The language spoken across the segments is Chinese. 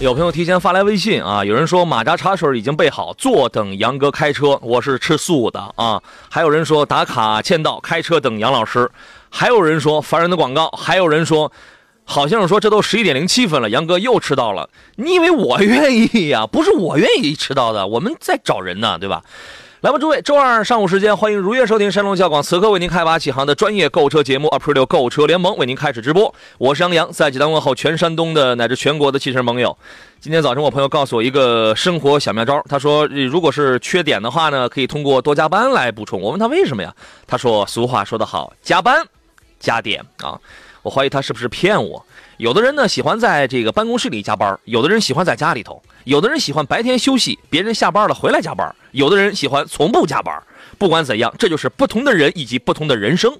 有朋友提前发来微信啊，有人说马扎茶水已经备好，坐等杨哥开车。我是吃素的啊。还有人说打卡签到，开车等杨老师。还有人说烦人的广告。还有人说，好像是说这都十一点零七分了，杨哥又迟到了。你以为我愿意呀？不是我愿意迟到的，我们在找人呢，对吧？来吧，诸位，周二上午时间，欢迎如约收听山东交广此刻为您开发启航的专业购车节目《a p r i l 购车联盟》，为您开始直播。我是杨洋，在济南问候全山东的乃至全国的汽车盟友。今天早晨，我朋友告诉我一个生活小妙招，他说，如果是缺点的话呢，可以通过多加班来补充。我问他为什么呀？他说，俗话说得好，加班加点啊。我怀疑他是不是骗我。有的人呢喜欢在这个办公室里加班，有的人喜欢在家里头，有的人喜欢白天休息，别人下班了回来加班，有的人喜欢从不加班。不管怎样，这就是不同的人以及不同的人生。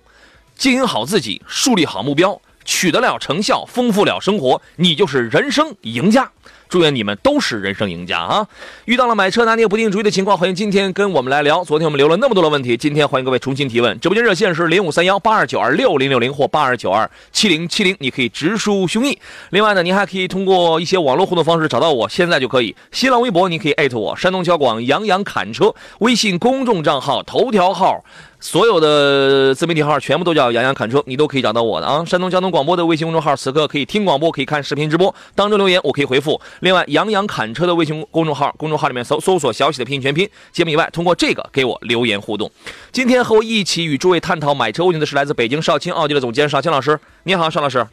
经营好自己，树立好目标，取得了成效，丰富了生活，你就是人生赢家。祝愿你们都是人生赢家啊！遇到了买车拿捏不定主意的情况，欢迎今天跟我们来聊。昨天我们留了那么多的问题，今天欢迎各位重新提问。直播间热线是零五三幺八二九二六零六零或八二九二七零七零，你可以直抒胸臆。另外呢，您还可以通过一些网络互动方式找到我，现在就可以。新浪微博你可以艾特我，山东交广杨洋侃车，微信公众账号头条号。所有的自媒体号全部都叫杨洋侃车，你都可以找到我的啊。山东交通广播的微信公众号，此刻可以听广播，可以看视频直播，当中留言我可以回复。另外，杨洋侃车的微信公众号，公众号里面搜搜索小喜的拼音全拼节目以外，通过这个给我留言互动。今天和我一起与诸位探讨买车问题的是来自北京少卿奥迪的总监少卿老师，你好，邵老师。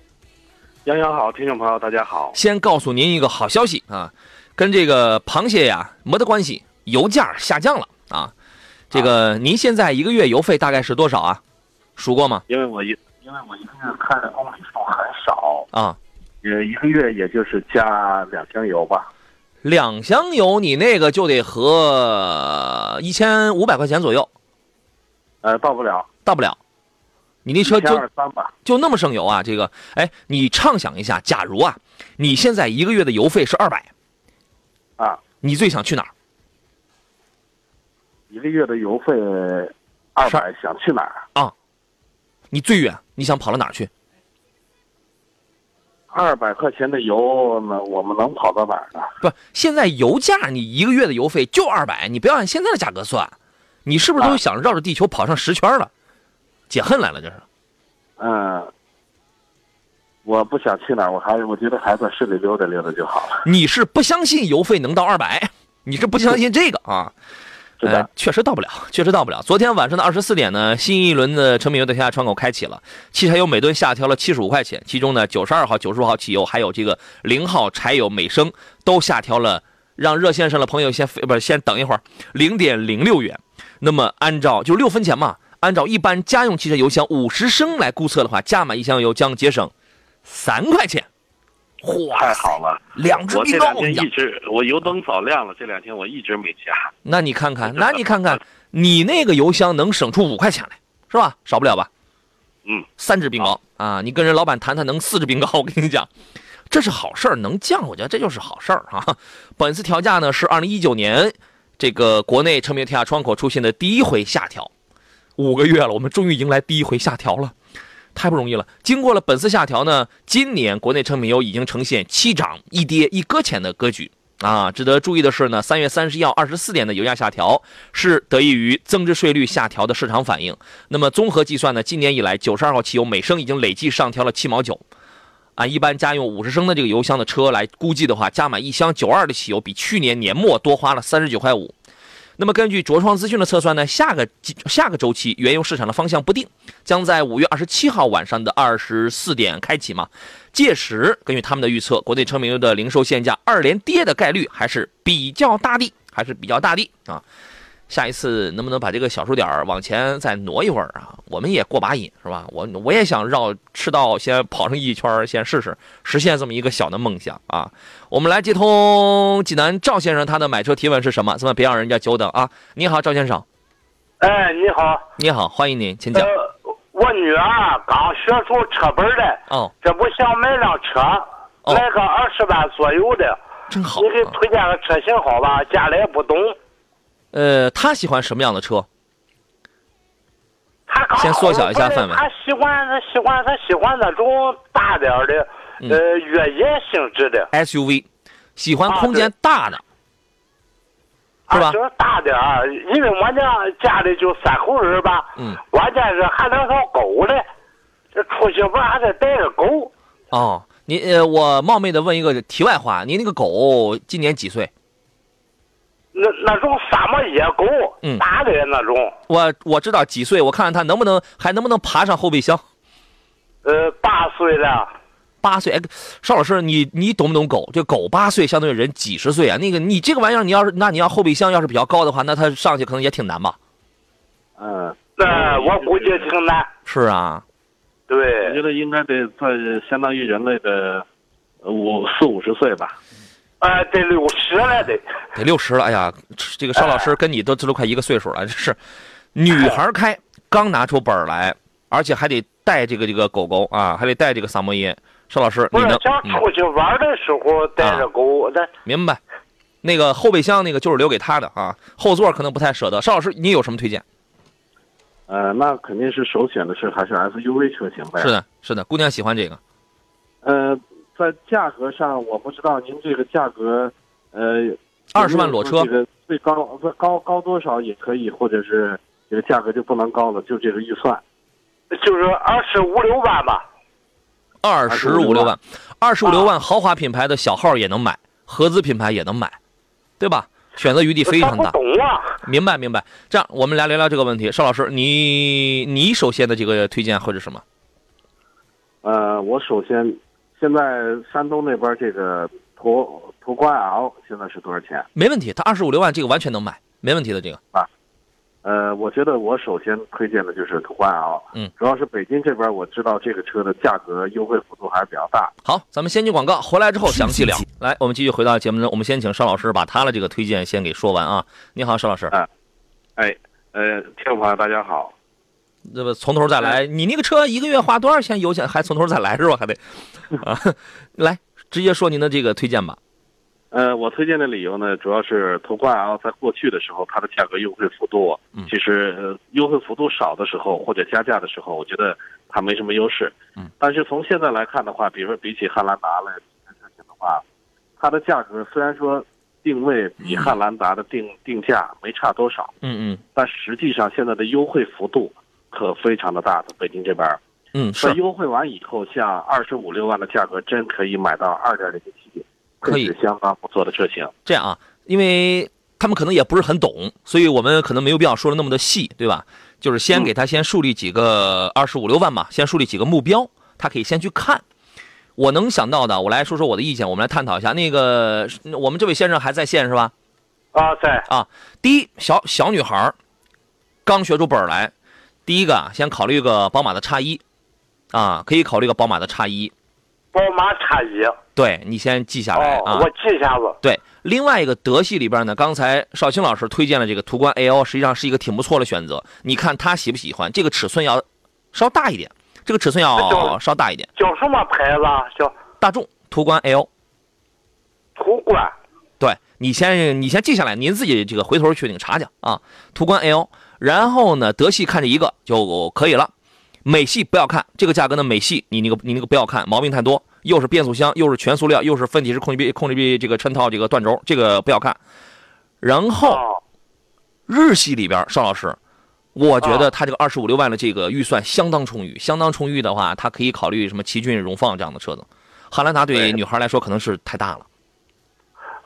杨洋好，听众朋友大家好。先告诉您一个好消息啊，跟这个螃蟹呀没得关系，油价下降了啊。这个您现在一个月油费大概是多少啊？数过吗？因为我一因为我一个月开的公里数很少啊，呃，一个月也就是加两箱油吧。两箱油，你那个就得合一千五百块钱左右。呃，到不了，到不了。你那车就二三吧，就那么省油啊？这个，哎，你畅想一下，假如啊，你现在一个月的油费是二百，啊，你最想去哪儿？一个月的油费二百，想去哪儿啊？你最远你想跑到哪儿去？二百块钱的油，那我们能跑到哪儿呢？不，现在油价你一个月的油费就二百，你不要按现在的价格算，你是不是都想绕着地球跑上十圈了？解恨来了，这是。嗯，我不想去哪儿，我还是我觉得还在市里溜达溜达就好了。你是不相信油费能到二百？你是不相信这个啊？呃，确实到不了，确实到不了。昨天晚上的二十四点呢，新一轮的成品油的天价窗口开启了，汽柴油每吨下调了七十五块钱，其中呢，九十二号、九十五号汽油还有这个零号柴油每升都下调了，让热线上的朋友先不是先等一会儿，零点零六元。那么按照就六分钱嘛，按照一般家用汽车油箱五十升来估测的话，加满一箱油将节省三块钱。嚯，太好了！两只冰糕，我一直我油灯早亮了，这两天我一直没加。那你看看，那你看看，你那个油箱能省出五块钱来，是吧？少不了吧？嗯，三只冰糕啊！你跟人老板谈谈，能四只冰糕，我跟你讲，这是好事儿，能降，我觉得这就是好事儿啊。本次调价呢，是二零一九年这个国内成品调价窗口出现的第一回下调，五个月了，我们终于迎来第一回下调了。太不容易了。经过了本次下调呢，今年国内成品油已经呈现七涨一跌一搁浅的格局啊。值得注意的是呢，三月三十一号二十四点的油价下调是得益于增值税率下调的市场反应。那么综合计算呢，今年以来九十二号汽油每升已经累计上调了七毛九。按一般家用五十升的这个油箱的车来估计的话，加满一箱九二的汽油比去年年末多花了三十九块五。那么根据卓创资讯的测算呢，下个下个周期原油市场的方向不定，将在五月二十七号晚上的二十四点开启嘛。届时根据他们的预测，国内成品油的零售限价二连跌的概率还是比较大的，还是比较大的啊。下一次能不能把这个小数点儿往前再挪一会儿啊？我们也过把瘾是吧？我我也想绕赤道先跑上一圈，先试试，实现这么一个小的梦想啊！我们来接通济南赵先生，他的买车提问是什么？咱们别让人家久等啊！你好，赵先生，哎，你好，你好，欢迎您，请讲。呃，我女儿刚学出车本来，哦，这不想买辆车，哦来个二十万左右的，真好你给啊。推荐个车型好吧？家里也不懂，呃，他喜欢什么样的车？先缩小一下范围他喜欢他喜欢他喜欢那种大点儿的，嗯呃，越野性质的，SUV，喜欢啊空间大的，是吧啊，就是大点儿，因为我家家里就三口人吧，嗯，关键是还两条狗嘞，这出去玩还得带着狗。哦，你呃，我冒昧的问一个题外话，你那个狗今年几岁？那那种萨摩耶狗，嗯大的那种，我我知道几岁，我看看它能不能还能不能爬上后备箱。呃，八岁了，八岁，哎，邵老师，你你懂不懂狗？这狗八岁相当于人几十岁啊。那个你这个玩意儿，你要是那你要后备箱要是比较高的话，那它上去可能也挺难吧？嗯，那我估计挺难。是啊，对我觉，得应该得在相当于人类的呃五四五十岁吧。呃，得六十了得。得六十了。哎呀，这个邵老师跟你都这都快一个岁数了，这是女孩开，刚拿出本来，而且还得带这个这个狗狗啊，还得带这个萨摩耶。邵老师，不是你能嗯想出去玩的时候带着狗，那明白？那个后备箱那个就是留给他的啊，后座可能不太舍得。邵老师，你有什么推荐？呃，那肯定是首选的是还是 SUV 车型呗。是。的，是的，姑娘喜欢这个。呃，在价格上，我不知道您这个价格，呃，二十万裸车这个最高不高高多少也可以，或者是这个价格就不能高了，就这个预算。就是二十五六万吧。二十五六万，二十五六万豪华品牌的小号也能买，合资品牌也能买，对吧？选择余地非常大他不。懂啊。明白明白。这样，我们来聊聊这个问题。邵老师，你你首先的这个推荐或者什么？呃，我首先现在山东那边这个途途观 L 现在是多少钱？没问题，它二十五六万这个完全能买，没问题的。这个啊呃，我觉得我首先推荐的就是途观 L，嗯，主要是北京这边我知道这个车的价格优惠幅度还是比较大。好，咱们先进广告，回来之后详细聊。来，我们继续回到节目中，我们先请邵老师把他的这个推荐先给说完啊。你好，邵老师，哎，呃，听众朋友大家好，这不从头再来？你那个车一个月花多少钱油钱？还从头再来是吧？还得啊，来直接说您的这个推荐吧。呃，我推荐的理由呢，主要是途观 L 在过去的时候，它的价格优惠幅度，嗯其实、呃、优惠幅度少的时候或者加价的时候，我觉得它没什么优势。嗯，但是从现在来看的话，比如说比起汉兰达来车型的话，它的价格虽然说定位比汉兰达的定定价没差多少，嗯嗯但实际上现在的优惠幅度可非常的大的。北京这边儿，嗯，是优惠完以后，像二十五六万的价格，真可以买到二点零 T，可以相当不错的车型。这样啊，因为他们可能也不是很懂，所以我们可能没有必要说的那么的细，对吧？就是先给他先树立几个二十五六万嘛，先树立几个目标，他可以先去看。我能想到的，我来说说我的意见，我们来探讨一下。那个，我们这位先生还在线是吧？啊，在啊第一，小小女孩儿刚学出本儿来，第一个啊，先考虑个宝马的叉一，啊，可以考虑个宝马的叉一。宝马叉一。对你先记下来哦，啊。我记一下子。对，另外一个德系里边呢，刚才邵青老师推荐了这个途观 L，实际上是一个挺不错的选择。你看他喜不喜欢？这个尺寸要稍大一点，这个尺寸要稍大一点。叫什么牌子啊？叫大众途观 L，途观。对你先你先记下来，您自己这个回头去那个查去啊。途观 L，然后呢，德系看这一个就可以了。美系不要看，这个价格呢，美系你那个你那个不要看，毛病太多，又是变速箱，又是全塑料，又是分体式控制臂控制臂这个衬套这个断轴，这个不要看。然后，日系里边，邵老师，我觉得他这个二十五六万的这个预算相当充裕，相当充裕的话，他可以考虑什么奇骏、荣放这样的车子。汉兰达对女孩来说可能是太大了。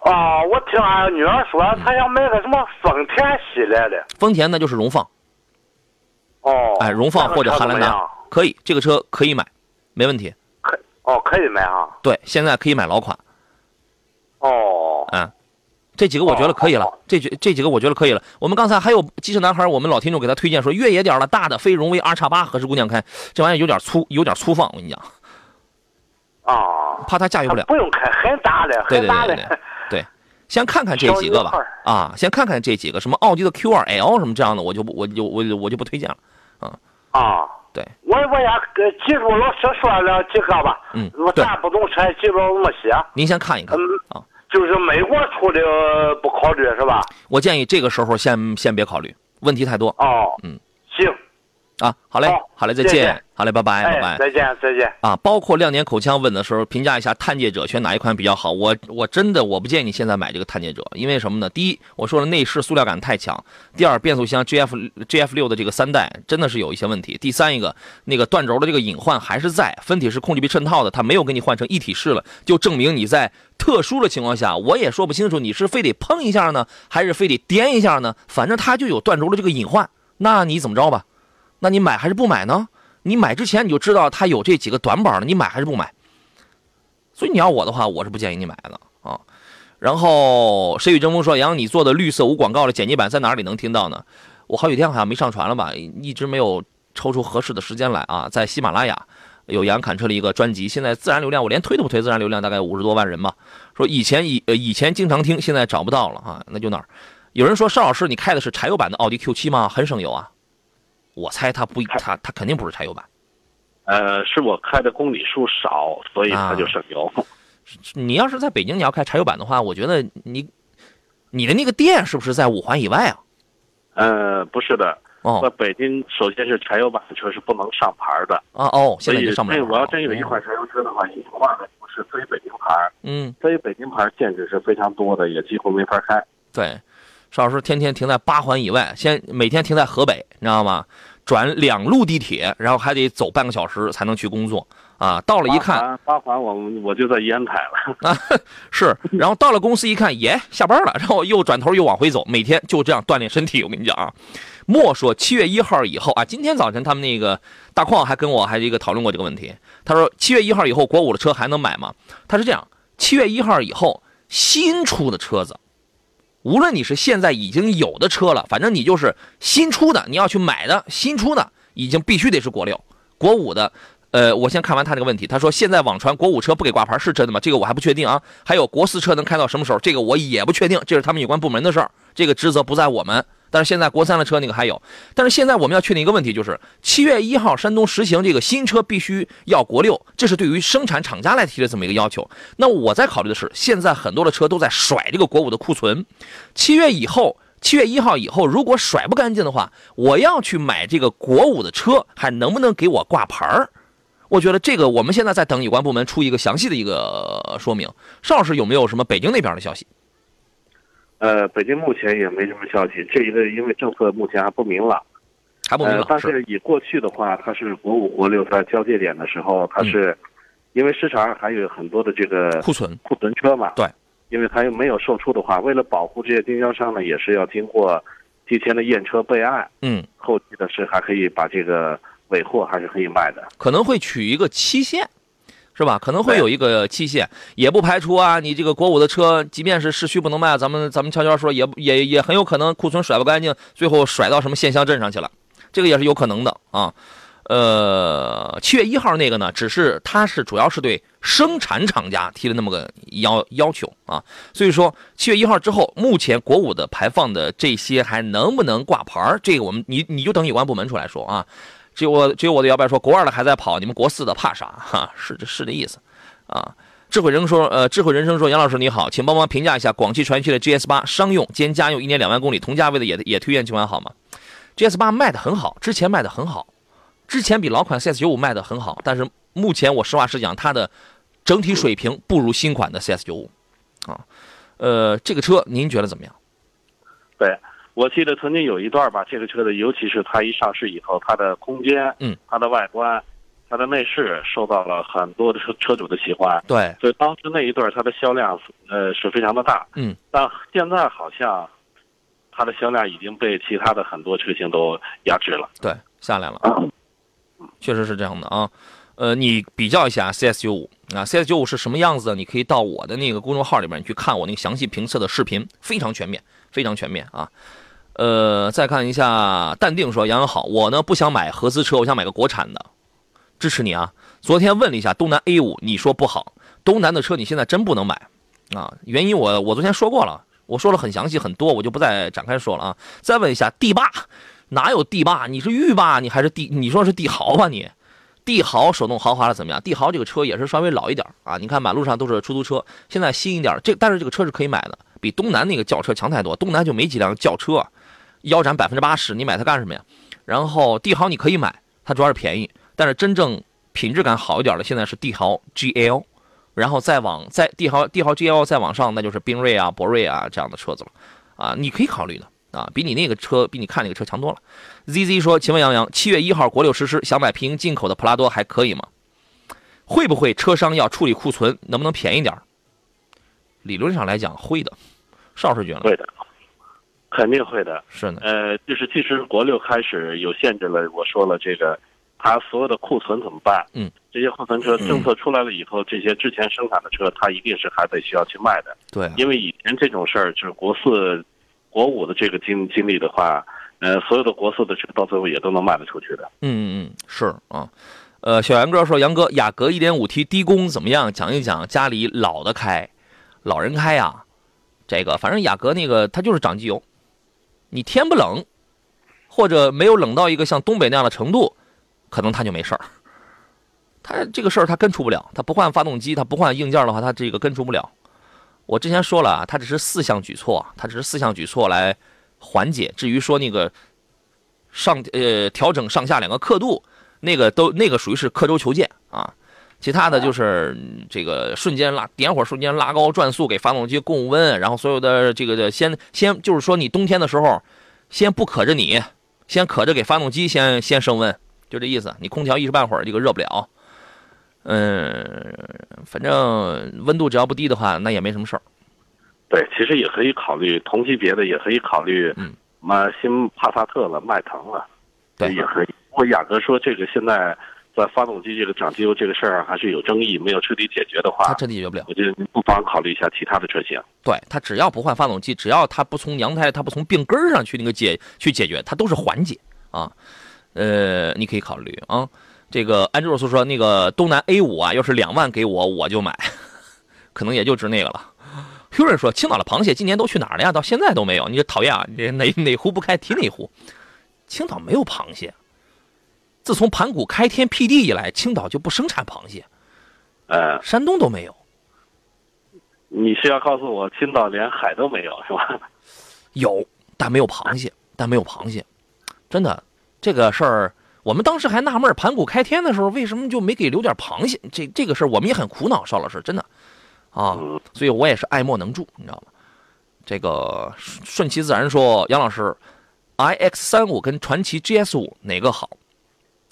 哦，我听俺女儿说，她想买个什么丰田系列的。丰田那就是荣放，哦。哎，荣放或者汉兰达可以，这个车可以买，没问题。可哦，可以买啊。对，现在可以买老款。哦。嗯，这几个我觉得可以了哦，这几这几个我觉得可以了。我们刚才还有机车男孩，我们老听众给他推荐说越野点儿的大的非荣威 R 叉八合适姑娘开，这玩意儿有点粗，有点粗放，我跟你讲，啊，怕她驾驭不了。不用开很大的，很大的对对。对，先看看这几个吧啊，先看看这几个什么奥迪的 Q2L 什么这样的，我就不我就我就我就不推荐了。啊啊，对，我我也给记住老师说了几个吧。嗯咱不懂车，记住那么些。您先看一看嗯啊，就是美国出的不考虑是吧？我建议这个时候先先别考虑，问题太多哦，嗯，行，啊。好嘞好，嘞，再谢谢见，好嘞，拜拜，拜哎，拜。再见，再见。啊，包括亮点口腔问的时候，评价一下探界者选哪一款比较好。我我真的我不建议你现在买这个探界者，因为什么呢？第一，我说了内饰塑料感太强；第二，变速箱 GF GF 六的这个三代真的是有一些问题；第三一个，那个断轴的这个隐患还是在，分体式控制臂衬套的，它没有给你换成一体式了，就证明你在特殊的情况下，我也说不清楚你是非得碰一下呢，还是非得颠一下呢？反正它就有断轴的这个隐患，那你怎么着吧？那你买还是不买呢？你买之前你就知道它有这几个短板了，你买还是不买？所以你要我的话，我是不建议你买的啊。然后谁与争锋说：“杨，你做的绿色无广告的剪辑版在哪里能听到呢？”我好几天好像没上传了吧，一直没有抽出合适的时间来啊。在喜马拉雅有杨侃车的一个专辑，现在自然流量我连推都不推，自然流量大概五十多万人吧。说以前以以前经常听，现在找不到了啊，那就那儿。有人说邵老师，你开的是柴油版的奥迪 Q7 吗？很省油啊。我猜它不，它它肯定不是柴油版。呃，是我开的公里数少，所以它就省油。你要是在北京，你要开柴油版的话，我觉得你你的那个店是不是在五环以外啊？呃，不是的，哦在哦北京首先是柴油版车是不能上牌的，啊哦，现在就上不了我要真有一款柴油车的话，一换的不是非北京牌，嗯，非北京牌限制是非常多的，也几乎没法开。对，邵老师天天停在八环以外，先每天停在河北，你知道吗？转两路地铁，然后还得走半个小时才能去工作啊。到了一看八环，八环我我就在烟台了。啊，是，然后到了公司一看，耶，下班了，然后又转头又往回走，每天就这样锻炼身体。我跟你讲啊，莫说七月一号以后啊，今天早晨他们那个大矿还跟我还一个讨论过这个问题。他说七月一号以后国五的车还能买吗？他是这样，七月一号以后新出的车子，无论你是现在已经有的车了，反正你就是新出的，你要去买的新出的，已经必须得是国六、国五的。呃，我先看完他这个问题。他说现在网传国五车不给挂牌是真的吗？这个我还不确定啊。还有国四车能开到什么时候？这个我也不确定，这是他们有关部门的事儿，这个职责不在我们。但是现在国三的车那个还有，但是现在我们要确定一个问题，就是七月一号山东实行这个新车必须要国六，这是对于生产厂家来提的这么一个要求。那我在考虑的是，现在很多的车都在甩这个国五的库存，七月以后。七月一号以后，如果甩不干净的话，我要去买这个国五的车，还能不能给我挂牌儿？我觉得这个我们现在在等有关部门出一个详细的一个说明。邵老师有没有什么北京那边的消息？呃，北京目前也没什么消息，这一个因为政策目前还不明朗。还不明朗。呃，但是以过去的话，它是国五、国六在交界点的时候，它是因为市场上还有很多的这个嗯库存，库存车嘛，对，因为它又没有售出的话，为了保护这些经销商呢，也是要经过提前的验车备案，嗯，后期的是还可以把这个尾货还是可以卖的。可能会取一个期限，是吧？可能会有一个期限，也不排除啊，你这个国五的车，即便是市区不能卖，咱们咱们悄悄说，也也也很有可能库存甩不干净，最后甩到什么县乡镇上去了，这个也是有可能的啊。呃，七月一号那个呢，只是它是主要是对生产厂家提了那么个要要求啊，所以说七月一号之后，目前国五的排放的这些还能不能挂牌儿这个我们你你就等有关部门出来说啊。只有我只有我的摇摆说国二的还在跑，你们国四的怕啥？哈，是这是这意思啊。智慧人说，呃，智慧人生说，杨老师你好，请帮忙评价一下广汽传祺的 GS 八商用兼家用，一年两万公里，同价位的也也推荐几款好吗？GS 八卖的很好，之前卖的很好，之前比老款 CS 九五卖的很好，但是目前我实话实讲，它的整体水平不如新款的 CS 九五啊。呃，这个车您觉得怎么样？对，我记得曾经有一段吧，这个车的，尤其是它一上市以后，它的空间，嗯，它的外观，它的内饰受到了很多的车车主的喜欢，对，所以当时那一段它的销量呃是非常的大，嗯，但现在好像它的销量已经被其他的很多车型都压制了。对，下来了。啊，确实是这样的啊。呃，你比较一下 CS 九五啊，CS 九五是什么样子的？你可以到我的那个公众号里面去看我那个详细评测的视频，非常全面，非常全面啊。呃，再看一下，淡定说杨洋好，我呢不想买合资车，我想买个国产的，支持你啊。昨天问了一下东南 A 五，你说不好，东南的车你现在真不能买啊，原因我我昨天说过了，我说了很详细很多，我就不再展开说了啊。再问一下帝霸，哪有帝霸？你是御霸，你还是帝？你说是帝豪吧你？帝豪手动豪华的怎么样？帝豪这个车也是稍微老一点啊，你看马路上都是出租车，现在新一点，这但是这个车是可以买的，比东南那个轿车强太多。东南就没几辆轿车，腰斩百分之八十，你买它干什么呀？然后帝豪你可以买，它主要是便宜，但是真正品质感好一点的现在是帝豪 GL，然后再往再帝豪帝豪 GL 再往上，那就是缤瑞啊、博瑞啊这样的车子了，啊，你可以考虑的。啊，比你那个车，比你看那个车强多了。ZZ 说：“请问杨洋，七月一号国六实施，想买平行进口的普拉多还可以吗？会不会车商要处理库存？能不能便宜点理论上来讲会的，邵师觉得会的，肯定会的。是的，呃，就是其实国六开始有限制了，我说了这个，它所有的库存怎么办？嗯，这些库存车政策出来了以后，这些之前生产的车，它一定是还得需要去卖的。对，因为以前这种事儿就是国四。国五的这个经经历的话，呃，所有的国四的车到最后也都能卖得出去的。嗯嗯嗯，是啊，呃，小杨哥说，杨哥，雅阁 1.5T 低功怎么样？讲一讲家里老的开，老人开呀，这个反正雅阁那个它就是长机油，你天不冷，或者没有冷到一个像东北那样的程度，可能它就没事儿。它这个事儿它根除不了，它不换发动机，它不换硬件的话，它这个根除不了。我之前说了啊，它只是四项举措，它只是四项举措来缓解。至于说那个上呃调整上下两个刻度，那个都那个属于是刻舟求剑啊。其他的就是这个瞬间拉点火，瞬间拉高转速，给发动机供温，然后所有的这个的先先就是说你冬天的时候先不可着你，先可着给发动机先先升温，就这意思。你空调一时半会儿这个热不了。嗯，反正温度只要不低的话，那也没什么事儿。对，其实也可以考虑同级别的，也可以考虑，嗯，买新帕萨特了，迈腾了，对，也可以。不过雅阁说这个现在在发动机这个涨机油这个事儿还是有争议，没有彻底解决的话，它彻底解决不了。我觉得不妨考虑一下其他的车型。对，它只要不换发动机，只要它不从娘胎，它不从病根儿上去那个解去解决，它都是缓解啊。呃，你可以考虑啊。这个安吉洛斯说：“那个东南 A 五啊，要是两万给我，我就买，可能也就值那个了。” h u r 说：“青岛的螃蟹今年都去哪儿了呀？到现在都没有，你这讨厌啊！你哪哪壶不开提哪壶。青岛没有螃蟹，自从盘古开天辟地以来，青岛就不生产螃蟹。呃，山东都没有。你是要告诉我青岛连海都没有是吧？有，但没有螃蟹，但没有螃蟹。真的，这个事儿。”我们当时还纳闷，盘古开天的时候为什么就没给留点螃蟹？这这个事儿我们也很苦恼，邵老师真的，啊，所以我也是爱莫能助，你知道吗？这个顺其自然说，杨老师，iX 三五跟传奇 GS 五哪个好？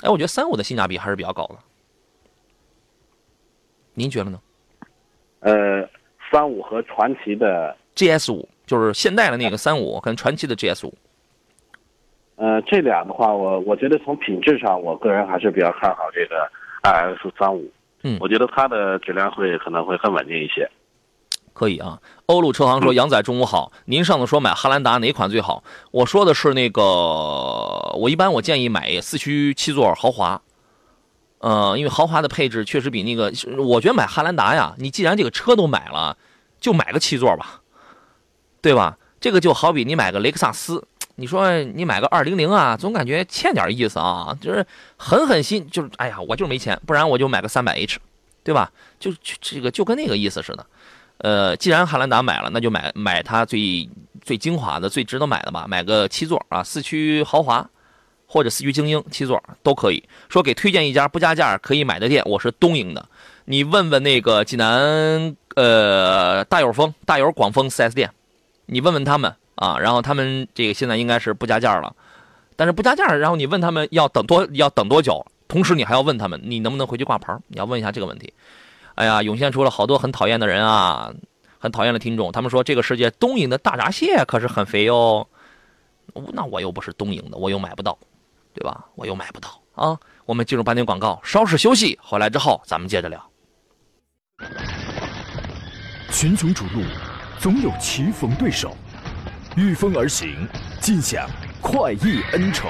哎，我觉得三五的性价比还是比较高的，您觉得呢？呃，三五和传奇的 GS 五就是现代的那个三五跟传奇的 GS 五。呃，这俩的话，我我觉得从品质上，我个人还是比较看好这个 RX 三五。嗯，我觉得它的质量会可能会更稳定一些。可以啊。欧陆车行说：“杨仔中午好，您上次说买汉兰达哪款最好？我说的是那个，我一般我建议买四驱七座豪华。呃，因为豪华的配置确实比那个，我觉得买汉兰达呀，你既然这个车都买了，就买个七座吧，对吧？这个就好比你买个雷克萨斯。”你说你买个二零零啊，总感觉欠点意思啊，就是狠狠心，就是哎呀，我就是没钱，不然我就买个三百 H，对吧？就这个就跟那个意思似的。呃，既然汉兰达买了，那就买买它最最精华的、最值得买的吧，买个七座啊，四驱豪华或者四驱精英七座都可以说。给推荐一家不加价可以买的店，我是东营的，你问问那个济南呃大友丰、大友广丰 4S 店，你问问他们。啊，然后他们这个现在应该是不加价了，但是不加价，然后你问他们要等多要等多久，同时你还要问他们你能不能回去挂牌，你要问一下这个问题。哎呀，涌现出了好多很讨厌的人啊，很讨厌的听众，他们说这个世界东营的大闸蟹可是很肥哟，那我又不是东营的，我又买不到，对吧？我又买不到啊。我们进入半点广告，稍事休息，回来之后咱们接着聊。群雄逐鹿，总有棋逢对手，御风而行，尽享快意恩仇。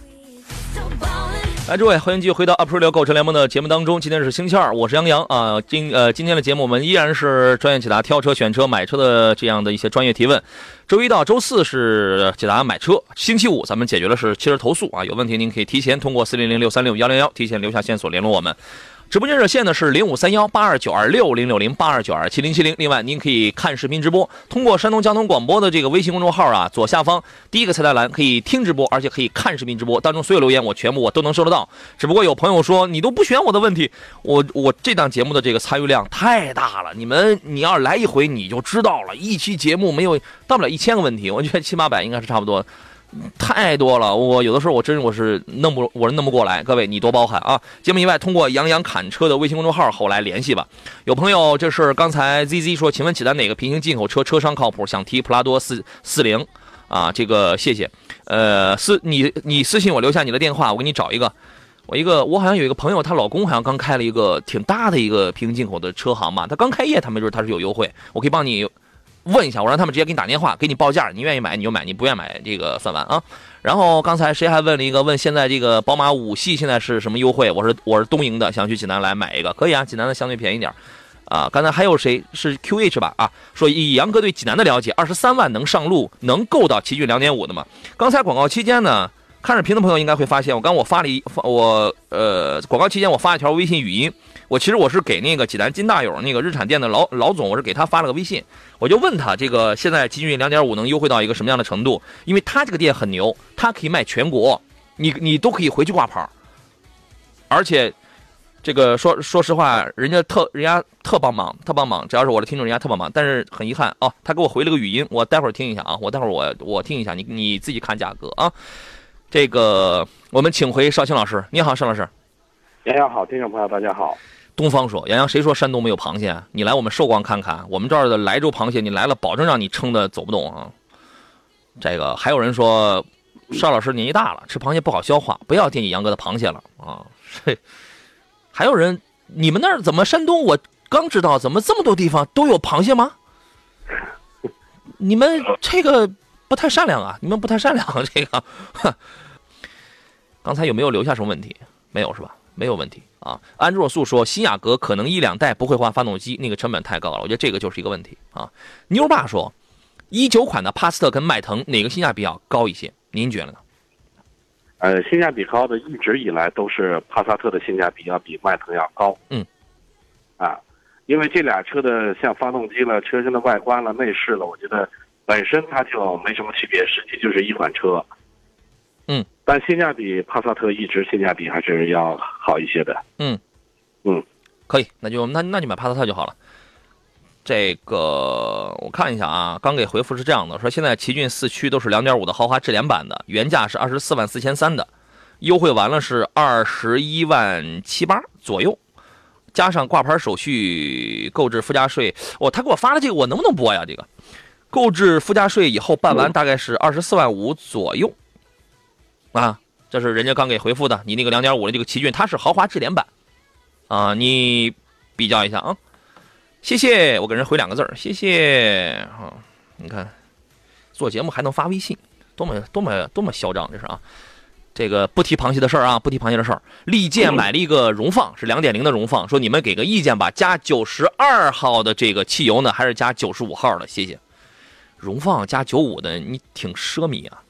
来，诸位，欢迎继续回到 Up 车聊购车联盟的节目当中。今天是星期二，我是杨洋啊。今呃今天的节目我们依然是专业解答挑车、选车、买车的这样的一些专业提问。周一到周四是解答买车，星期五咱们解决的是汽车投诉啊，有问题您可以提前通过四零零六三六幺零幺提前留下线索联络我们。直播间热线呢是零五三幺八二九二六零六零八二九二七零七零。另外，您可以看视频直播，通过山东交通广播的这个微信公众号啊，左下方第一个菜单栏可以听直播，而且可以看视频直播。当中所有留言我全部我都能收得到。只不过有朋友说你都不选我的问题，我我这档节目的这个参与量太大了，你们你要来一回你就知道了，一期节目没有到不了一千个问题，我觉得七八百应该是差不多。太多了，我有的时候我真我是弄不我是弄不过来，各位你多包涵啊！节目以外，通过杨洋侃车的微信公众号后来联系吧。有朋友这是刚才 ZZ 说，请问济南哪个平行进口车车商靠谱？想提普拉多四四零啊，这个谢谢。呃，私你你私信我留下你的电话，我给你找一个。我一个我好像有一个朋友，她老公好像刚开了一个挺大的一个平行进口的车行嘛，他刚开业，他没准他是有优惠，我可以帮你。问一下，我让他们直接给你打电话，给你报价。你愿意买你就买，你不愿意买这个算完啊。然后刚才谁还问了一个，问现在这个宝马五系现在是什么优惠？我是我是东营的，想去济南来买一个，可以啊，济南的相对便宜点啊。刚才还有谁是 QH 吧？啊，说以杨哥对济南的了解，二十三万能上路，能够到奇骏两点五的吗？刚才广告期间呢，看视频的朋友应该会发现，我刚我发了一发我呃广告期间我发一条微信语音。我其实我是给那个济南金大友那个日产店的老老总，我是给他发了个微信，我就问他这个现在奇骏两点五能优惠到一个什么样的程度？因为他这个店很牛，他可以卖全国，你你都可以回去挂牌，而且这个说说实话，人家特人家特帮忙，特帮忙，只要是我的听众，人家特帮忙。但是很遗憾哦，他给我回了个语音，我待会儿听一下啊，我待会儿我我听一下，你你自己看价格啊。这个我们请回邵青老师，你好，邵老师。杨洋好，听众朋友大家好。东方说：“杨洋，谁说山东没有螃蟹？你来我们寿光看看，我们这儿的莱州螃蟹，你来了保证让你撑的走不动啊。”这个还有人说，邵老师年纪大了，吃螃蟹不好消化，不要惦记杨哥的螃蟹了啊。还有人，你们那儿怎么山东？我刚知道，怎么这么多地方都有螃蟹吗？你们这个不太善良啊！你们不太善良，啊这个。刚才有没有留下什么问题？没有是吧？没有问题。啊，安若素说新雅阁可能一两代不会换发动机，那个成本太高了。我觉得这个就是一个问题啊。妞爸说，一九款的帕萨特跟迈腾哪个性价比要高一些？您觉得呢？呃，性价比高的一直以来都是帕萨特的性价比要比迈腾要高。嗯，啊，因为这俩车的像发动机了、车身的外观了、内饰了，我觉得本身它就没什么区别，实际就是一款车。嗯，但性价比帕萨特一直性价比还是要好一些的。嗯，嗯，可以，那就那那就买帕萨特就好了。这个我看一下啊，刚给回复是这样的，说现在奇骏四驱都是两点五的豪华智联版的，原价是二十四万四千三的，优惠完了是二十一万七八左右，加上挂牌手续、购置附加税，哦，他给我发了这个，我能不能播呀？这个购置附加税以后办完大概是二十四万五左右。啊，这是人家刚给回复的。你那个两点五的这个奇骏，它是豪华智联版，啊，你比较一下啊。谢谢，我给人回两个字儿，谢谢。啊，你看，做节目还能发微信，多么多么多么嚣张，这是啊。这个不提螃蟹的事儿啊，不提螃蟹的事儿。利剑买了一个荣放，是两点零的荣放，说你们给个意见吧，加九十二号的这个汽油呢，还是加九十五号的？谢谢。荣放加九五的，你挺奢靡啊。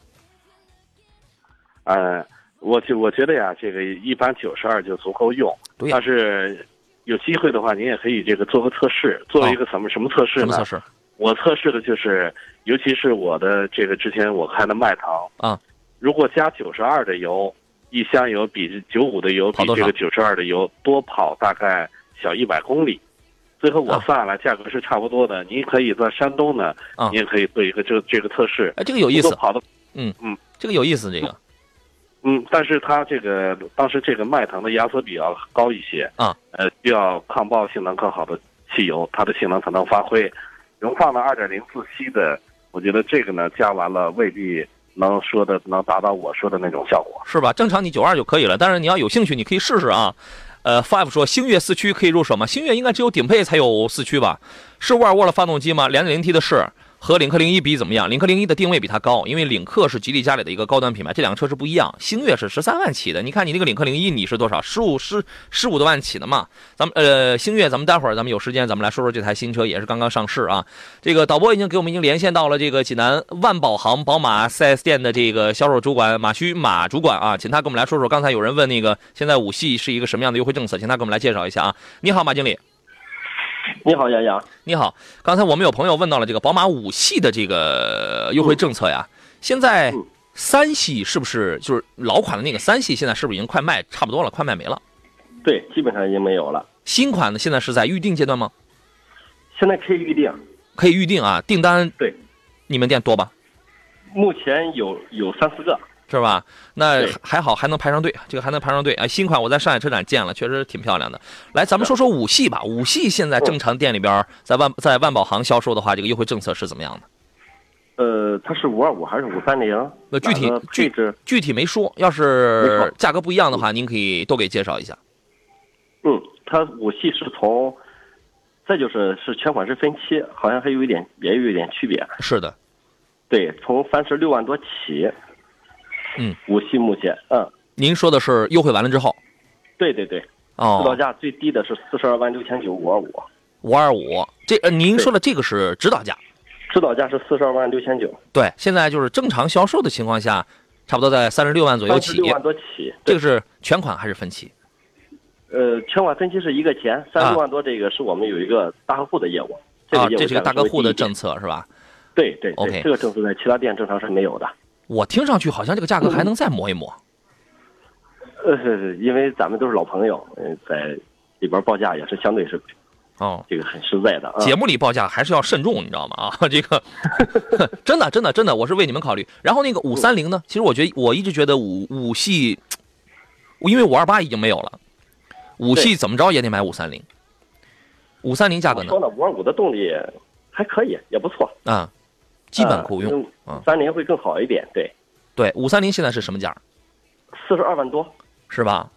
呃，我就我觉得呀，这个一般九十二就足够用。但是有机会的话，您也可以这个做个测试，做一个什么什么测试呢？测试？我测试的就是，尤其是我的这个之前我开的迈腾啊，如果加九十二的油，一箱油比九五的油比这个九十二的油多跑大概小一百公里，最后我啊。算下来价格是差不多的。您可以在山东呢，啊。您也可以做一个这个这个测试。哎，这个有意思。都，跑的这个有意思，这个嗯，但是它这个当时这个迈腾的压缩比要高一些啊，呃，需要抗爆性能更好的汽油，它的性能才能发挥。荣放的2.0自吸的，我觉得这个呢加完了未必能说的能达到我说的那种效果。是吧？正常你九二就可以了，但是你要有兴趣，你可以试试啊。呃，Five 说星越四驱可以入手吗？星越应该只有顶配才有四驱吧？是沃尔沃的发动机吗？2 0 T 的是和领克零一比怎么样？领克零一的定位比它高，因为领克是吉利家里的一个高端品牌，这两个车是不一样。星越是十三万起的，你看你那个领克零一你是多少？十五十十五多万起的嘛？咱们呃星越，咱们待会儿咱们有时间咱们来说说这台新车，也是刚刚上市啊。这个导播已经给我们已经连线到了这个济南万宝行宝马 4S 店的这个销售主管马旭马主管啊，请他给我们来说说。刚才有人问那个现在五系是一个什么样的优惠政策，请他给我们来介绍一下啊。你好，马经理。你好，杨洋。你好，刚才我们有朋友问到了这个宝马五系的这个优惠政策呀，现在嗯三系是不是就是老款的那个三系，现在是不是已经快卖差不多了，快卖没了？对，基本上已经没有了。新款的现在是在预定阶段吗？现在可以预定。可以预定啊，订单对，你们店多吧？目前有有三四个。是吧？那还好，还能排上队，这个还能排上队啊！新款我在上海车展见了，确实挺漂亮的。来，咱们说说五系吧。五系现在正常店里边，在万在万宝行销售的话，这个优惠政策是怎么样的？呃，它是五二五还是五三零？那具体具体？具体没说，要是价格不一样的话，您可以都给介绍一下。嗯，它五系是从，再就是是全款是分期，好像还有一点也有一点区别。是的，对，从三十六万多起。嗯，五系目前，嗯，您说的是优惠完了之后对对对，指导哦，价最低的是四十二万六千九五二五，五二五。这呃，您说的这个是指导价，指导价是四十二万六千九，对，现在就是正常销售的情况下，差不多在三十六万左右起。六万多起。这个是全款还是分期？呃，全款分期是一个钱，三十六万多，这个是我们有一个大客户的业务，这啊，个业务这是一个大客户的政政策是吧？对对 OK 对，这个政策在其他店正常是没有的。我听上去好像这个价格还能再磨一磨。呃，是因为咱们都是老朋友，嗯，在里边报价也是相对是哦，这个很实在的啊。节目里报价还是要慎重，你知道吗？啊，这个 真的真的真的，我是为你们考虑。然后那个五三零呢，其实我觉得我一直觉得五五系，因为五二八已经没有了，五系怎么着也得买五三零。五三零价格呢说？呢，五二五的动力还可以，也不错，啊，基本够用。啊三菱会更好一点，对，对，五三零现在是什么价？四十二万多，是吧？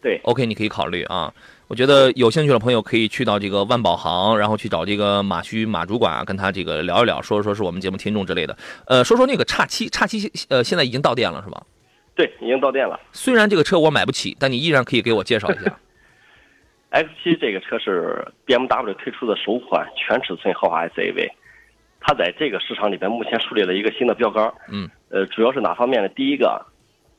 对，OK，你可以考虑啊。我觉得有兴趣的朋友可以去到这个万宝行，然后去找这个马须马主管啊，跟他这个聊一聊，说说是我们节目听众之类的。呃，说说那个叉七，叉七呃现在已经到店了是吧？对，已经到店了。虽然这个车我买不起，但你依然可以给我介绍一下。X 七这个车是 BMW 推出的首款全尺寸豪华 SUV，它在这个市场里边目前树立了一个新的标杆。嗯，呃，主要是哪方面呢？第一个，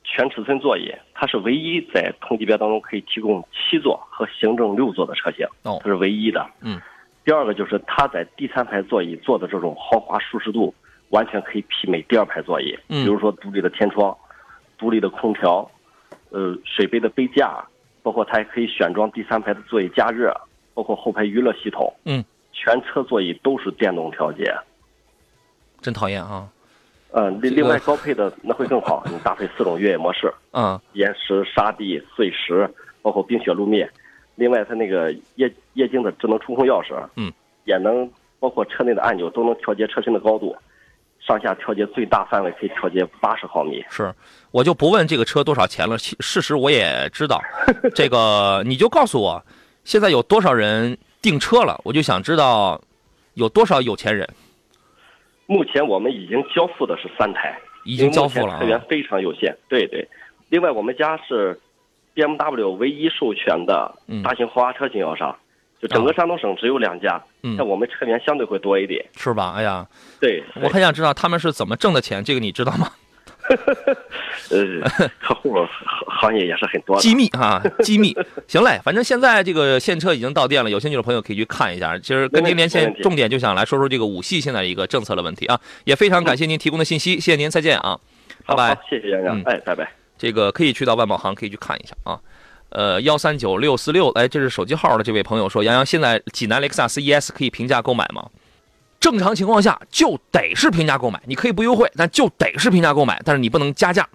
全尺寸座椅，它是唯一在同级别当中可以提供七座和行政六座的车型，哦它是唯一的。嗯。第二个就是它在第三排座椅做的这种豪华舒适度，完全可以媲美第二排座椅。嗯比如说独立的天窗、独立的空调，呃，水杯的杯架，包括它还可以选装第三排的座椅加热，包括后排娱乐系统。嗯，全车座椅都是电动调节。真讨厌啊！嗯，另另外高配的那会更好，你搭配四种越野模式，嗯，岩石、沙地、碎石，包括冰雪路面。另外，它那个液液晶的智能触控钥匙，嗯，也能包括车内的按钮都能调节车身的高度，上下调节最大范围可以调节八十毫米。是，我就不问这个车多少钱了，其事实我也知道。这个你就告诉我，现在有多少人订车了，我就想知道有多少有钱人目前我们已经交付的是三台，已经交付了啊。车源非常有限。对对，另外我们家是 BMW 唯一授权的嗯大型豪华车经销商，就整个山东省只有两家，嗯像我们车源相对会多一点。是吧？哎呀，对，我很想知道他们是怎么挣的钱，这个你知道吗？呃，客户行行业也是很多的。机密啊，机密。行嘞，反正现在这个现车已经到店了，有兴趣的朋友可以去看一下。其实跟您连线重点就想来说说这个五系现在一个政策的问题啊，也非常感谢您提供的信息，谢谢您，再见啊，拜拜。谢谢杨洋嗯，哎，拜拜。这个可以去到万宝行可以去看一下啊。呃，幺三九六四六，哎，这是手机号的这位朋友说，杨洋，现在济南雷克萨斯 ES 可以平价购买吗？正常情况下就得是平价购买，你可以不优惠，但就得是平价购买，但是你不能加价。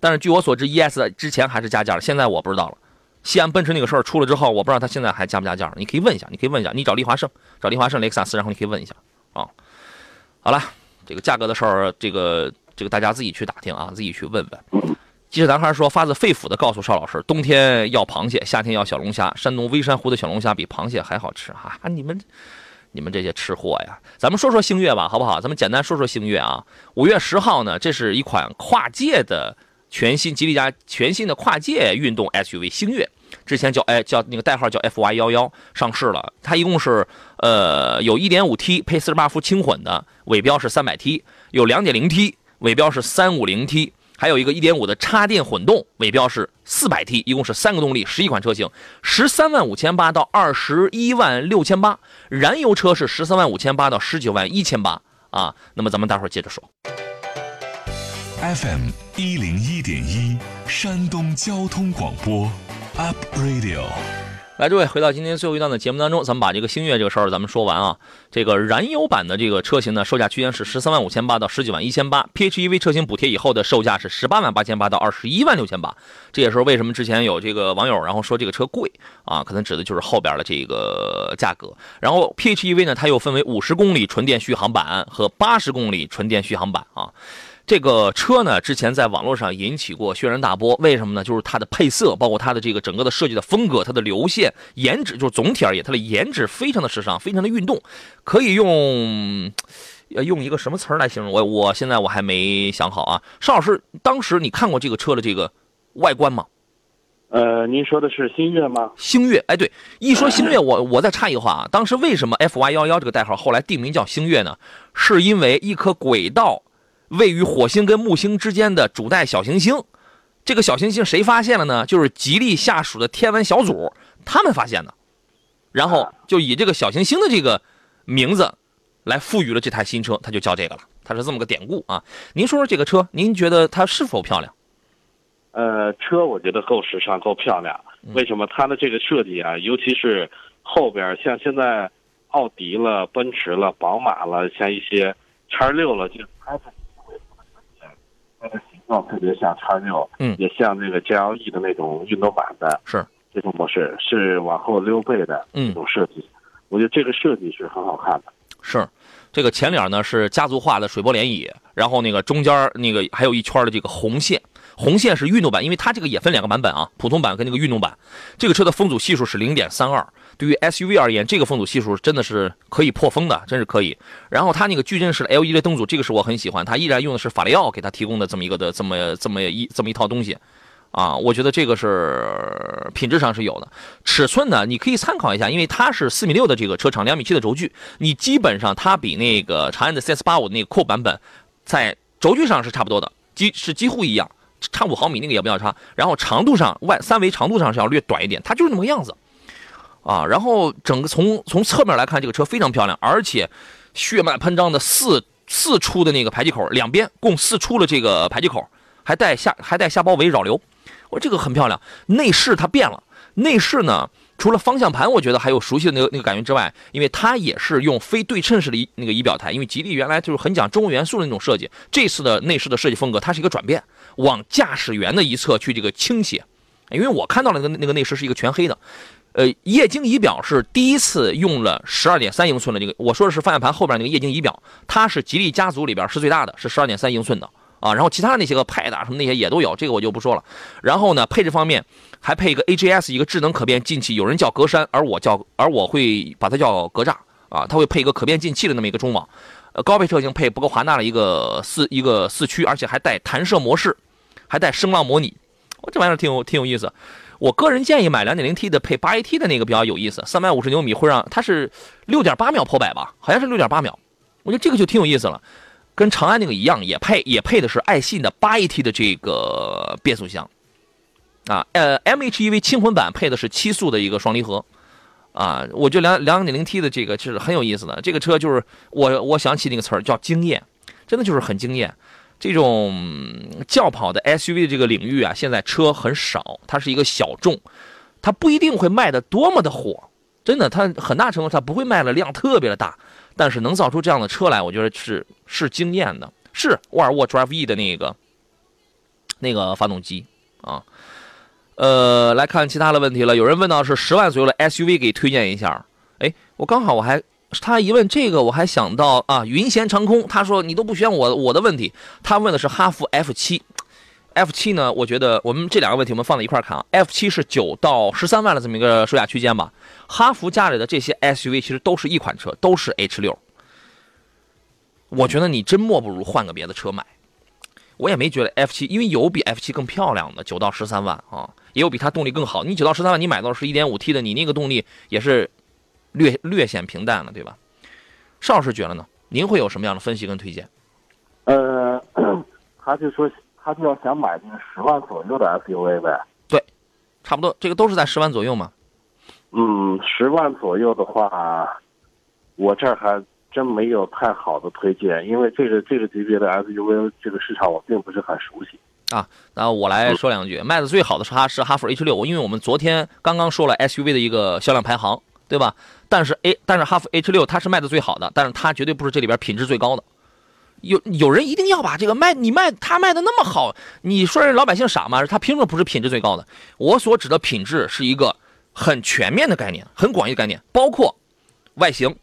但是据我所知，ES 之前还是加价了，现在我不知道了。西安奔驰那个事儿出了之后，我不知道他现在还加不加价，你可以问一下，你可以问一下，你找利华盛，找利华盛雷克萨斯，然后你可以问一下啊。好了，这个价格的事儿，这个这个大家自己去打听啊，自己去问问。记者男孩说：“发自肺腑的告诉邵老师，冬天要螃蟹，夏天要小龙虾。山东微山湖的小龙虾比螃蟹还好吃哈！你们，你们这些吃货呀！咱们说说星越吧，好不好？咱们简单说说星越啊。五月十号呢，这是一款跨界的全新吉利家全新的跨界运动 SUV 星越，之前叫哎叫那个代号叫 FY 幺幺上市了。它一共是呃有 1.5T 配48伏轻混的，尾标是 300T；有 2.0T 尾标是 350T。”还有一个1.5的插电混动，尾标是 400T，一共是三个动力，十一款车型，十三万五千八到二十一万六千八，燃油车是十三万五千八到十九万一千八啊。那么咱们待会儿接着说。FM 一零一点一，山东交通广播，Up Radio。来，诸位，回到今天最后一段的节目当中，咱们把这个星越这个事儿咱们说完啊。这个燃油版的这个车型呢，售价区间是十三万五千八到十九万一千八，PHEV 车型补贴以后的售价是十八万八千八到二十一万六千八。这也是为什么之前有这个网友然后说这个车贵啊，可能指的就是后边的这个价格。然后 PHEV 呢，它又分为五十公里纯电续航版和八十公里纯电续航版啊。这个车呢，之前在网络上引起过轩然大波，为什么呢？就是它的配色，包括它的这个整个的设计的风格，它的流线、颜值，就是总体而言，它的颜值非常的时尚，非常的运动，可以用，呃，用一个什么词儿来形容？我我现在我还没想好啊。邵老师，当时你看过这个车的这个外观吗？呃，您说的是星越吗？星越，哎，对，一说星越，我我再插一个话啊，当时为什么 FY 幺幺这个代号后来定名叫星越呢？是因为一颗轨道。位于火星跟木星之间的主带小行星，这个小行星谁发现了呢？就是吉利下属的天文小组，他们发现的，然后就以这个小行星的这个名字来赋予了这台新车，它就叫这个了，它是这么个典故啊。您说说这个车，您觉得它是否漂亮？呃，车我觉得够时尚，够漂亮。为什么它的这个设计啊，尤其是后边像现在奥迪了、奔驰了、宝马了，像一些叉六了，就它的。它的形状特别像叉六，嗯，也像那个 GLE 的那种运动版的，是这种模式，是往后溜背的这种设计。我觉得这个设计是很好看的。是，这个前脸呢是家族化的水波涟漪，然后那个中间那个还有一圈的这个红线。红线是运动版，因为它这个也分两个版本啊，普通版跟那个运动版。这个车的风阻系数是零点三二，对于 SUV 而言，这个风阻系数真的是可以破风的，真是可以。然后它那个矩阵式的 LED 灯组，这个是我很喜欢，它依然用的是法雷奥给它提供的这么一个的这么这么一这么一套东西，啊，我觉得这个是品质上是有的。尺寸呢，你可以参考一下，因为它是四米六的这个车长，两米七的轴距，你基本上它比那个长安的 CS 八五那个酷版本在轴距上是差不多的，几是几乎一样。差五毫米那个也不要差，然后长度上外三维长度上是要略短一点，它就是那么个样子，啊，然后整个从从侧面来看，这个车非常漂亮，而且血脉喷张的四四出的那个排气口，两边共四出了这个排气口，还带下还带下包围扰流，我这个很漂亮。内饰它变了，内饰呢？除了方向盘，我觉得还有熟悉的那个那个感觉之外，因为它也是用非对称式的那个仪表台，因为吉利原来就是很讲中国元素的那种设计，这次的内饰的设计风格它是一个转变，往驾驶员的一侧去这个倾斜，因为我看到了那个那个内饰是一个全黑的，呃，液晶仪表是第一次用了十二点三英寸的这个，我说的是方向盘后边那个液晶仪表，它是吉利家族里边是最大的，是十二点三英寸的。啊，然后其他那些个 Pad 什么那些也都有，这个我就不说了。然后呢，配置方面还配一个 AGS 一个智能可变进气，有人叫格栅，而我叫而我会把它叫格栅啊。它会配一个可变进气的那么一个中网。呃，高配车型配不够华纳的一个四一个四驱，而且还带弹射模式，还带声浪模拟。我这玩意儿挺有挺有意思。我个人建议买 2.0T 的配 8AT 的那个比较有意思，三百五十牛米会让它是6.8秒破百吧，好像是6.8秒。我觉得这个就挺有意思了。跟长安那个一样，也配也配的是爱信的八 AT 的这个变速箱，啊，呃，MHEV 轻混版配的是七速的一个双离合，啊，我觉得两两点零 T 的这个是很有意思的。这个车就是我我想起那个词儿叫惊艳，真的就是很惊艳。这种轿跑的 SUV 这个领域啊，现在车很少，它是一个小众，它不一定会卖的多么的火，真的，它很大程度它不会卖的量特别的大，但是能造出这样的车来，我觉得是是惊艳的，是沃尔沃 Drive E 的那个那个发动机啊。呃，来看其他的问题了，有人问到是十万左右的 SUV 给推荐一下，哎，我刚好我还他一问这个，我还想到啊，云闲长空，他说你都不选我我的问题，他问的是哈弗 F 七，F 七呢，我觉得我们这两个问题我们放在一块看啊，F 七是九到十三万的这么一个售价区间吧，哈弗家里的这些 SUV 其实都是一款车，都是 H 六，我觉得你真莫不如换个别的车买，我也没觉得 F 七，因为有比 F 七更漂亮的，九到十三万啊，也有比它动力更好，你九到十三万你买到是一点五 T 的，你那个动力也是。略略显平淡了，对吧？邵老师觉得呢？您会有什么样的分析跟推荐？呃，他就说他就要想买这个十万左右的 SUV 呗。对，差不多，这个都是在十万左右嘛。嗯，十万左右的话，我这儿还真没有太好的推荐，因为这个这个级别的 SUV 这个市场我并不是很熟悉。啊，那我来说两句，卖的最好的是哈是哈弗 H 六，因为我们昨天刚刚说了 SUV 的一个销量排行，对吧？但是 A，但是哈弗 H 六它是卖的最好的，但是它绝对不是这里边品质最高的。有有人一定要把这个卖你卖它卖的那么好，你说人老百姓傻吗？它凭什么不是品质最高的？我所指的品质是一个很全面的概念，很广义的概念，包括外形、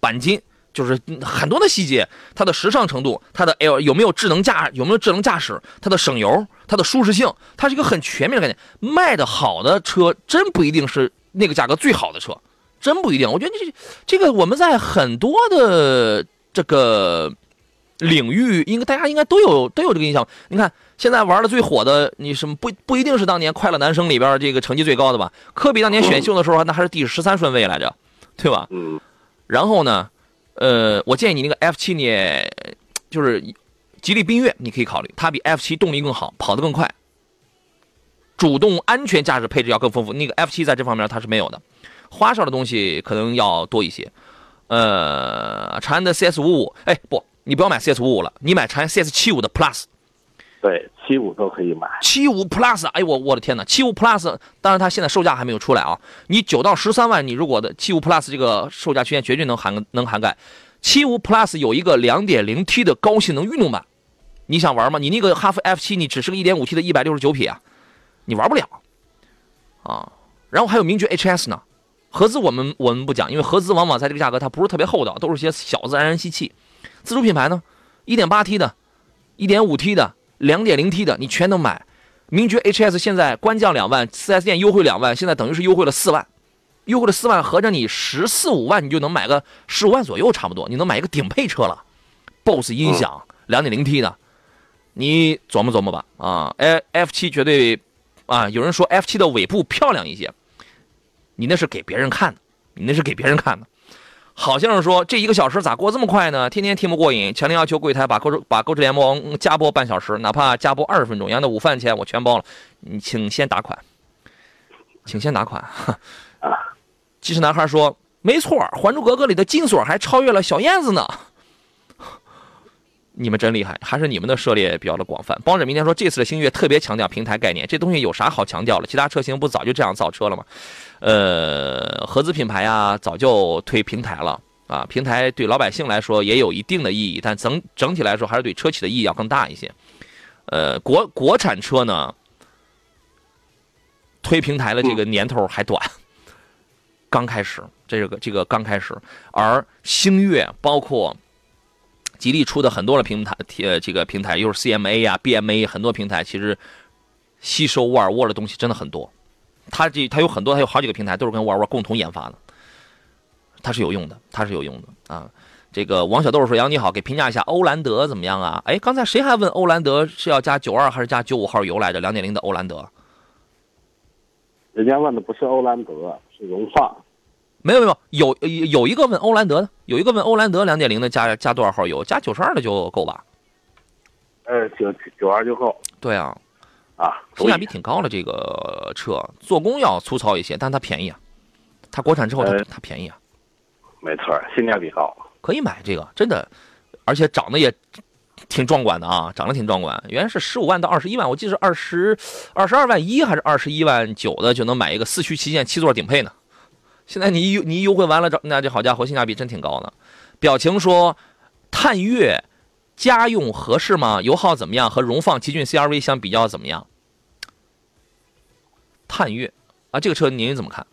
钣金，就是很多的细节，它的时尚程度，它的 L 有没有智能驾，有没有智能驾驶，它的省油，它的舒适性，它是一个很全面的概念。卖的好的车真不一定是那个价格最好的车。真不一定，我觉得这这个我们在很多的这个领域，应该大家应该都有都有这个印象。你看现在玩的最火的，你什么不不一定是当年《快乐男生》里边这个成绩最高的吧？科比当年选秀的时候，那还是第十三顺位来着，对吧？嗯。然后呢，呃，我建议你那个 F 七，你就是吉利缤越，你可以考虑，它比 F 七动力更好，跑得更快，主动安全驾驶配置要更丰富。那个 F 七在这方面它是没有的。花哨的东西可能要多一些，呃，长安的 CS 五五，哎，不，你不要买 CS 五五了，你买长安 CS 七五的 Plus，对，七五都可以买。七五 Plus，哎，我我的天哪，七五 Plus，当然它现在售价还没有出来啊。你九到十三万，你如果的七五 Plus 这个售价区间绝对能涵能涵盖。七五 Plus 有一个两点零 T 的高性能运动版，你想玩吗？你那个哈弗 F 七，你只是个一点五 T 的一百六十九匹啊，你玩不了啊。然后还有名爵 HS 呢。合资我们我们不讲，因为合资往往在这个价格它不是特别厚道，都是些小自然人吸气。自主品牌呢一点八 T 的、一点五 T 的、两点零 T 的，你全能买。名爵 HS 现在官降两万，4S 店优惠两万，现在等于是优惠了四万，优惠了四万，合着你十四五万你就能买个十五万左右差不多，你能买一个顶配车了。BOSS 音响两点零 T 的，你琢磨琢磨吧啊，F F 七绝对啊，有人说 F 七的尾部漂亮一些。你那是给别人看的，你那是给别人看的，好像是说这一个小时咋过这么快呢？天天听不过瘾，强烈要求柜台把购把购置联盟加播半小时，哪怕加播二十分钟，样的午饭钱我全包了。你请先打款，请先打款。啊，机智男孩说：“没错，《还珠格格》里的金锁还超越了小燕子呢。”你们真厉害，还是你们的涉猎比较的广泛。帮着明天说这次的星越特别强调平台概念，这东西有啥好强调了？其他车型不早就这样造车了吗？呃，合资品牌啊，早就推平台了啊。平台对老百姓来说也有一定的意义，但整整体来说还是对车企的意义要更大一些。呃，国国产车呢，推平台的这个年头还短，刚开始，这个这个刚开始。而星越包括吉利出的很多的平台，呃，这个平台又是 CMA 呀、BMA 很多平台，其实吸收沃尔沃的东西真的很多。它这它有很多，它有好几个平台都是跟沃尔沃共同研发的，它是有用的，它是有用的啊。这个王小豆说：“杨你好，给评价一下欧蓝德怎么样啊？”哎，刚才谁还问欧蓝德是要加九二还是加九五号油来着？两点零的欧蓝德，人家问的不是欧蓝德，是荣放。没有没有，有有一个问欧蓝德的，有一个问欧蓝德两点零的加加多少号油？加九十二的就够吧？呃，九九二就够。对啊。啊，性价比挺高的这个车，做工要粗糙一些，但它便宜啊。它国产之后它它便宜啊。没错，性价比高，可以买这个，真的，而且长得也挺壮观的啊，长得挺壮观。原来是十五万到二十一万，我记得是二十二十二万一还是二十一万九的就能买一个四驱旗舰七座顶配呢。现在你一你一优惠完了，那这好家伙，性价比真挺高的。表情说，探岳家用合适吗？油耗怎么样？和荣放奇骏 CRV 相比较怎么样？探岳啊，这个车您怎么看？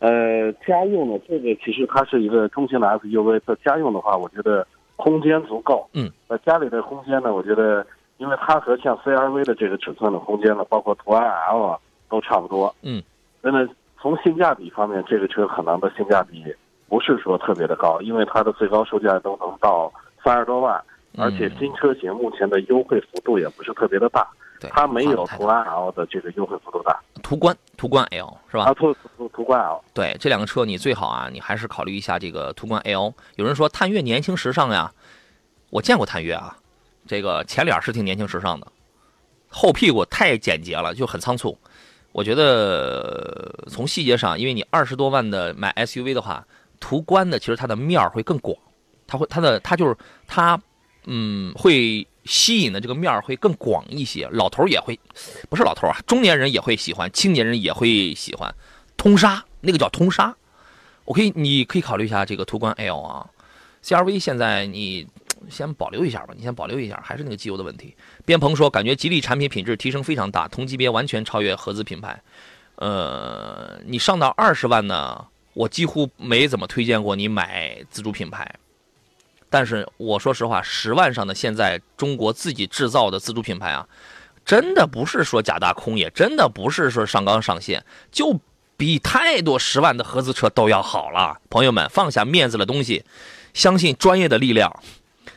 呃，家用的，这个其实它是一个中型的 SUV，在家用的话，我觉得空间足够。嗯，呃，家里的空间呢，我觉得，因为它和像 CRV 的这个尺寸的空间呢，包括途安 L 啊，都差不多。嗯，真的从性价比方面，这个车可能的性价比不是说特别的高，因为它的最高售价都能到三十多万，而且新车型目前的优惠幅度也不是特别的大。对，它没有途观 L 的这个优惠幅度大。途观，途观 L 是吧？啊，途途途观 L。对，这两个车你最好啊，你还是考虑一下这个途观 L。有人说探岳年轻时尚呀，我见过探岳啊，这个前脸是挺年轻时尚的，后屁股太简洁了，就很仓促。我觉得从细节上，因为你二十多万的买 SUV 的话，途观的其实它的面儿会更广，它会它的它就是它，嗯，会。吸引的这个面儿会更广一些，老头儿也会，不是老头儿啊，中年人也会喜欢，青年人也会喜欢，通杀那个叫通杀，我可以，你可以考虑一下这个途观 L 啊，CRV 现在你先保留一下吧，你先保留一下，还是那个机油的问题。边鹏说，感觉吉利产品品质提升非常大，同级别完全超越合资品牌。呃，你上到二十万呢，我几乎没怎么推荐过你买自主品牌。但是我说实话，十万上的现在中国自己制造的自主品牌啊，真的不是说假大空，也真的不是说上纲上线，就比太多十万的合资车都要好了。朋友们，放下面子的东西，相信专业的力量，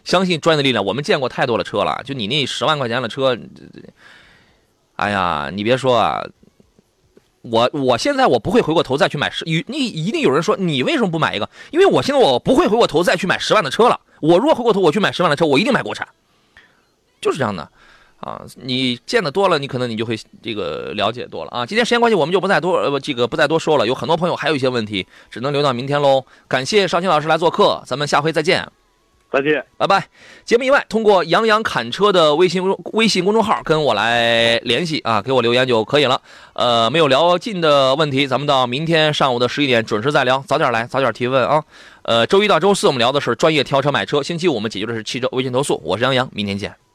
相信专业的力量。我们见过太多的车了，就你那十万块钱的车，哎呀，你别说啊。我我现在我不会回过头再去买十，你一定有人说你为什么不买一个？因为我现在我不会回过头再去买十万的车了。我如果回过头我去买十万的车，我一定买国产，就是这样的，啊，你见的多了，你可能你就会这个了解多了啊。今天时间关系，我们就不再多呃这个不再多说了。有很多朋友还有一些问题，只能留到明天喽。感谢邵青老师来做客，咱们下回再见。再见，拜拜。节目以外，通过杨洋砍车的微信微信公众号跟我来联系啊，给我留言就可以了。呃，没有聊尽的问题，咱们到明天上午的十一点准时再聊，早点来，早点提问啊。呃，周一到周四我们聊的是专业挑车买车，星期五我们解决的是汽车微信投诉。我是杨洋，明天见。